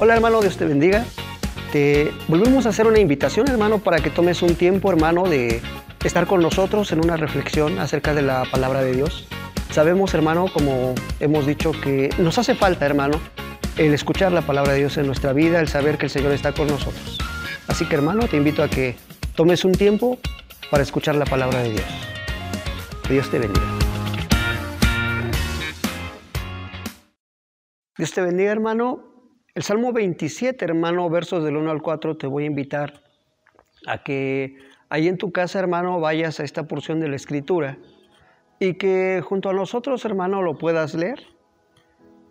Hola hermano, Dios te bendiga. Te volvemos a hacer una invitación hermano para que tomes un tiempo hermano de estar con nosotros en una reflexión acerca de la palabra de Dios. Sabemos hermano, como hemos dicho, que nos hace falta hermano el escuchar la palabra de Dios en nuestra vida, el saber que el Señor está con nosotros. Así que hermano, te invito a que tomes un tiempo para escuchar la palabra de Dios. Dios te bendiga. Dios te bendiga, hermano. El Salmo 27, hermano, versos del 1 al 4, te voy a invitar a que ahí en tu casa, hermano, vayas a esta porción de la Escritura y que junto a nosotros, hermano, lo puedas leer.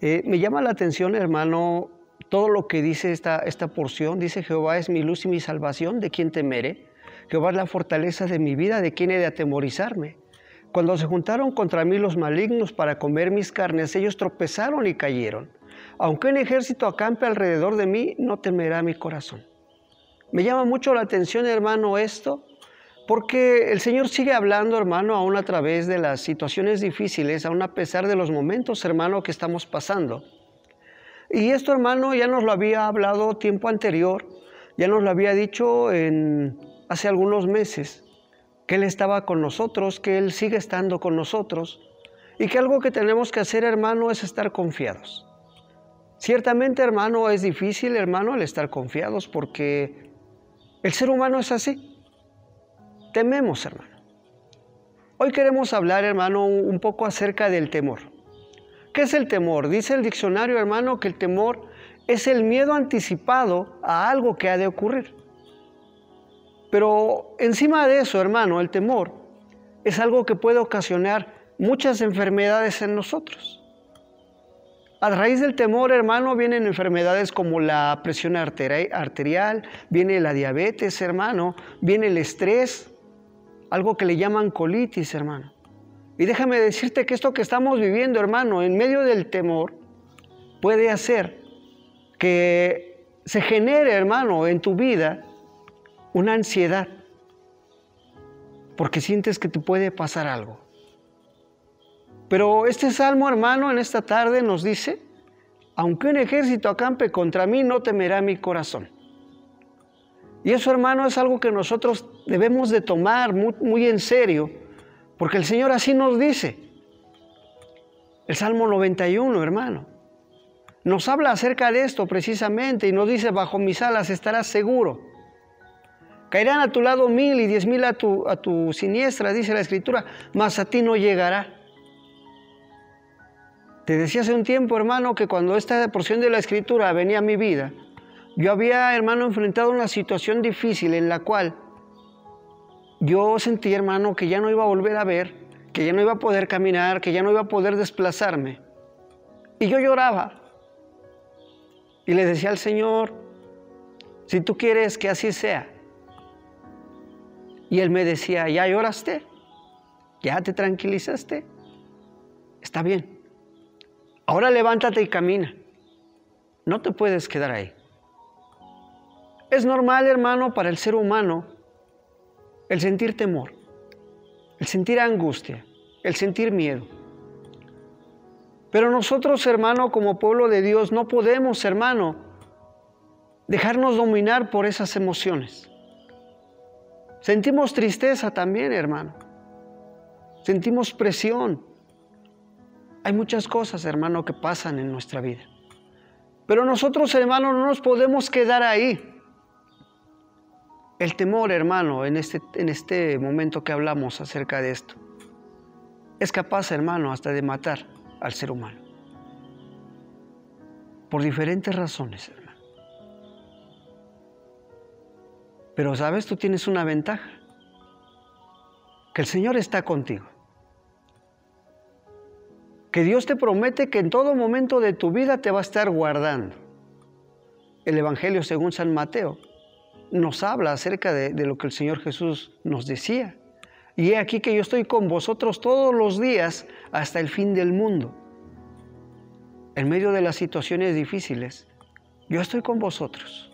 Eh, me llama la atención, hermano, todo lo que dice esta, esta porción. Dice, Jehová es mi luz y mi salvación, ¿de quién temeré? Jehová es la fortaleza de mi vida, ¿de quién he de atemorizarme? Cuando se juntaron contra mí los malignos para comer mis carnes, ellos tropezaron y cayeron. Aunque un ejército acampe alrededor de mí, no temerá mi corazón. Me llama mucho la atención, hermano, esto, porque el Señor sigue hablando, hermano, aún a través de las situaciones difíciles, aún a pesar de los momentos, hermano, que estamos pasando. Y esto, hermano, ya nos lo había hablado tiempo anterior, ya nos lo había dicho en, hace algunos meses, que Él estaba con nosotros, que Él sigue estando con nosotros, y que algo que tenemos que hacer, hermano, es estar confiados. Ciertamente, hermano, es difícil, hermano, el estar confiados porque el ser humano es así. Tememos, hermano. Hoy queremos hablar, hermano, un poco acerca del temor. ¿Qué es el temor? Dice el diccionario, hermano, que el temor es el miedo anticipado a algo que ha de ocurrir. Pero encima de eso, hermano, el temor es algo que puede ocasionar muchas enfermedades en nosotros. A raíz del temor, hermano, vienen enfermedades como la presión arterial, viene la diabetes, hermano, viene el estrés, algo que le llaman colitis, hermano. Y déjame decirte que esto que estamos viviendo, hermano, en medio del temor, puede hacer que se genere, hermano, en tu vida una ansiedad, porque sientes que te puede pasar algo. Pero este salmo, hermano, en esta tarde nos dice, aunque un ejército acampe contra mí, no temerá mi corazón. Y eso, hermano, es algo que nosotros debemos de tomar muy, en serio, porque el Señor así nos dice. El Salmo 91, hermano, nos habla acerca de esto precisamente y nos dice, bajo mis alas estarás seguro. Caerán a tu lado mil y diez mil a tu, a tu siniestra, dice la Escritura, mas a ti no llegará. Te decía hace un tiempo, hermano, que cuando esta porción de la escritura venía a mi vida, yo había, hermano, enfrentado una situación difícil en la cual yo sentí, hermano, que ya no iba a volver a ver, que ya no iba a poder caminar, que ya no iba a poder desplazarme. Y yo lloraba. Y le decía al Señor, si tú quieres que así sea. Y Él me decía, ya lloraste, ya te tranquilizaste, está bien. Ahora levántate y camina. No te puedes quedar ahí. Es normal, hermano, para el ser humano el sentir temor, el sentir angustia, el sentir miedo. Pero nosotros, hermano, como pueblo de Dios, no podemos, hermano, dejarnos dominar por esas emociones. Sentimos tristeza también, hermano. Sentimos presión. Hay muchas cosas, hermano, que pasan en nuestra vida. Pero nosotros, hermano, no nos podemos quedar ahí. El temor, hermano, en este, en este momento que hablamos acerca de esto, es capaz, hermano, hasta de matar al ser humano. Por diferentes razones, hermano. Pero sabes, tú tienes una ventaja, que el Señor está contigo que Dios te promete que en todo momento de tu vida te va a estar guardando. El Evangelio según San Mateo nos habla acerca de, lo que el Señor Jesús nos decía. Y he aquí que yo estoy con vosotros todos los días hasta el fin del mundo. En medio de las situaciones difíciles, yo estoy con vosotros.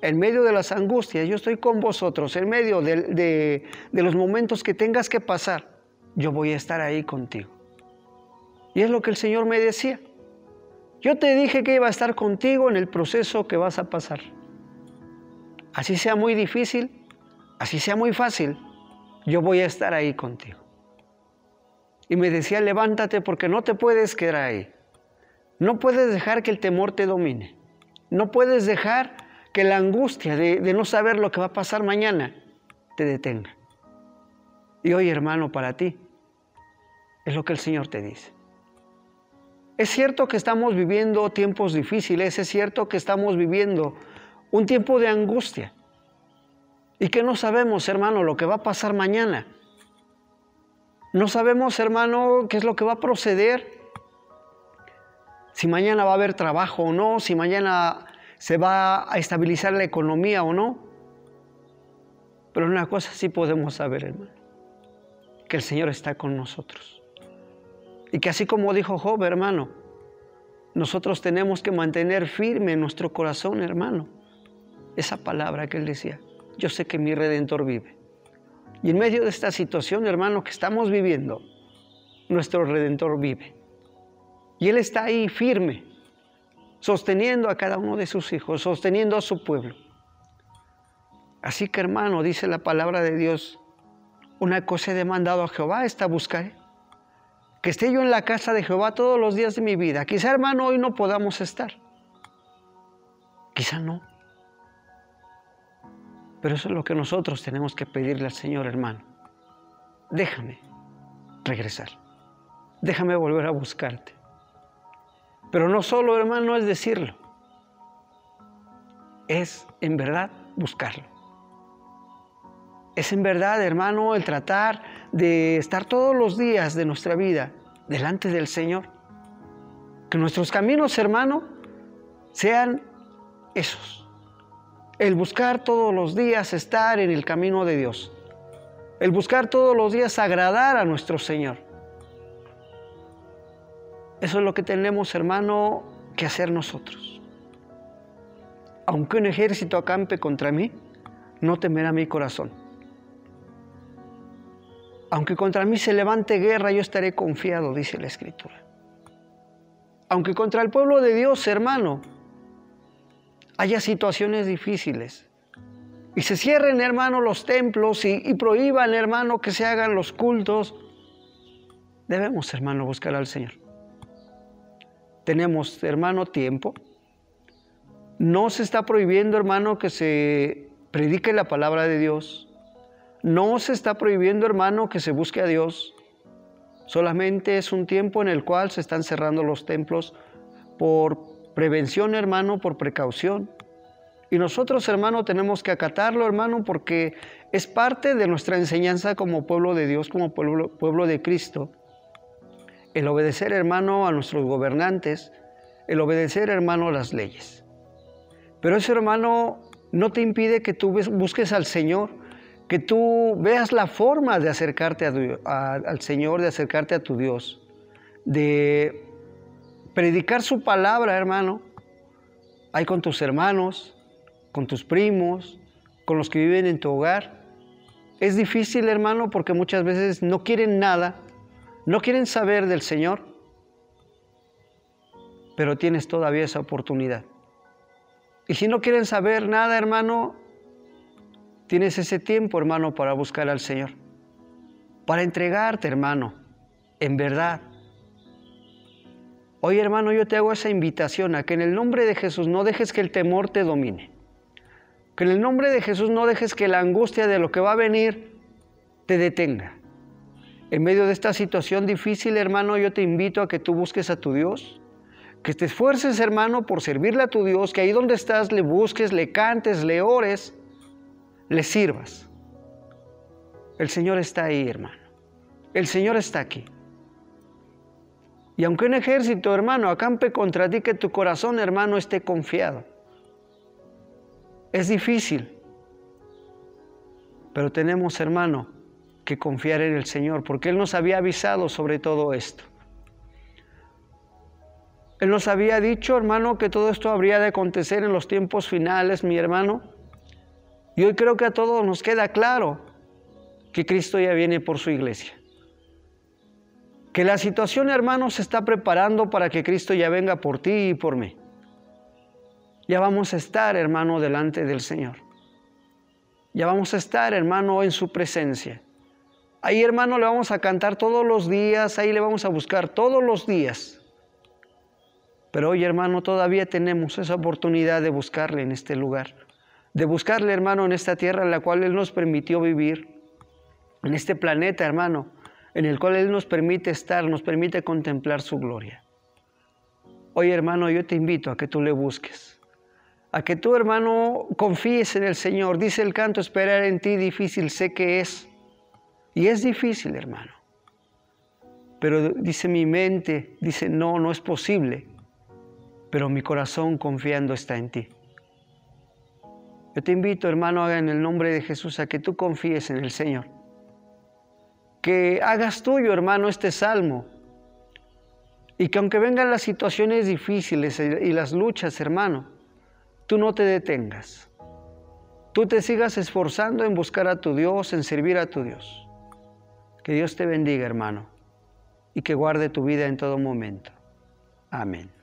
En medio de las angustias, yo estoy con vosotros. En medio de los momentos que tengas que pasar, yo voy a estar ahí contigo. Y es lo que el Señor me decía. Yo te dije que iba a estar contigo en el proceso que vas a pasar. Así sea muy difícil, así sea muy fácil, yo voy a estar ahí contigo. Y me decía, levántate porque no te puedes quedar ahí. No puedes dejar que el temor te domine. No puedes dejar que la angustia de, no saber lo que va a pasar mañana te detenga. Y hoy, hermano, para ti, es lo que el Señor te dice. Es cierto que estamos viviendo tiempos difíciles, es cierto que estamos viviendo un tiempo de angustia y que no sabemos, hermano, lo que va a pasar mañana. No sabemos, hermano, qué es lo que va a proceder. Si mañana va a haber trabajo o no, si mañana se va a estabilizar la economía o no. Pero una cosa sí podemos saber, hermano, que el Señor está con nosotros. Y que así como dijo Job, hermano, nosotros tenemos que mantener firme nuestro corazón, hermano, esa palabra que él decía yo sé que mi redentor vive. Y en medio de esta situación, hermano, que estamos viviendo, nuestro redentor vive. Y Él está ahí firme, sosteniendo a cada uno de sus hijos, sosteniendo a su pueblo. Así que, hermano, dice la palabra de Dios, una cosa he demandado a Jehová, esta buscaré. Que esté yo en la casa de Jehová todos los días de mi vida. Quizá, hermano, hoy no podamos estar. Quizá no. Pero eso es lo que nosotros tenemos que pedirle al Señor, hermano. Déjame regresar. Déjame volver a buscarte. Pero no solo, hermano, es decirlo. Es en verdad buscarlo. Es en verdad, hermano, el tratar de estar todos los días de nuestra vida delante del Señor. Que nuestros caminos, hermano, sean esos el buscar todos los días estar en el camino de Dios. El buscar todos los días agradar a nuestro Señor. Eso es lo que tenemos, hermano, que hacer nosotros. Aunque un ejército acampe contra mí, no temerá mi corazón. Aunque contra mí se levante guerra, yo estaré confiado, dice la Escritura. Aunque contra el pueblo de Dios, hermano, haya situaciones difíciles. Y se cierren, hermano, los templos y, prohíban, hermano, que se hagan los cultos. Debemos, hermano, buscar al Señor. Tenemos, hermano, tiempo. No se está prohibiendo, hermano, que se predique la palabra de Dios. No se está prohibiendo, hermano, que se busque a Dios. Solamente es un tiempo en el cual se están cerrando los templos por Prevención, hermano, por precaución. Y nosotros, hermano, tenemos que acatarlo, hermano, porque es parte de nuestra enseñanza como pueblo de Dios, como pueblo, pueblo de Cristo. El obedecer, hermano, a nuestros gobernantes, el obedecer, hermano, a las leyes. Pero eso, hermano, no te impide que tú busques al Señor, que tú veas la forma de acercarte al Señor, de acercarte a tu Dios, de predicar su palabra, hermano, hay con tus hermanos, con tus primos, con los que viven en tu hogar. Es difícil, hermano, porque muchas veces no quieren nada, no quieren saber del Señor, pero tienes todavía esa oportunidad. Y si no quieren saber nada, hermano, tienes ese tiempo, hermano, para buscar al Señor, para entregarte, hermano, en verdad, Hoy hermano, yo te hago esa invitación a que en el nombre de Jesús no dejes que el temor te domine. Que en el nombre de Jesús no dejes que la angustia de lo que va a venir te detenga. En medio de esta situación difícil, hermano, yo te invito a que tú busques a tu Dios, que te esfuerces, hermano, por servirle a tu Dios, que ahí donde estás le busques, le cantes, le ores, le sirvas. El Señor está ahí, hermano. El Señor está aquí. Y aunque un ejército, hermano, acampe contra ti, que tu corazón, hermano, esté confiado. Es difícil. Pero tenemos, hermano, que confiar en el Señor, porque Él nos había avisado sobre todo esto. Él nos había dicho, hermano, que todo esto habría de acontecer en los tiempos finales, mi hermano. Y hoy creo que a todos nos queda claro que Cristo ya viene por su iglesia Que la situación, hermano, se está preparando para que Cristo ya venga por ti y por mí. Ya vamos a estar, hermano, delante del Señor. Ya vamos a estar, hermano, en su presencia. Ahí, hermano, le vamos a cantar todos los días, ahí le vamos a buscar todos los días. Pero hoy, hermano, todavía tenemos esa oportunidad de buscarle en este lugar, de buscarle, hermano, en esta tierra en la cual Él nos permitió vivir, en este planeta, hermano, en el cual Él nos permite estar, nos permite contemplar su gloria. Hoy, hermano, yo te invito a que tú le busques, a que tú, hermano, confíes en el Señor. Dice el canto, esperar en ti difícil sé que es. Y es difícil, hermano. Pero dice mi mente, dice, no, no es posible pero mi corazón confiando está en ti. Yo te invito, hermano, en el nombre de Jesús a que tú confíes en el Señor. Que hagas tuyo, hermano, este salmo. Y que aunque vengan las situaciones difíciles y las luchas, hermano, tú no te detengas. Tú te sigas esforzando en buscar a tu Dios, en servir a tu Dios. Que Dios te bendiga, hermano, y que guarde tu vida en todo momento. Amén.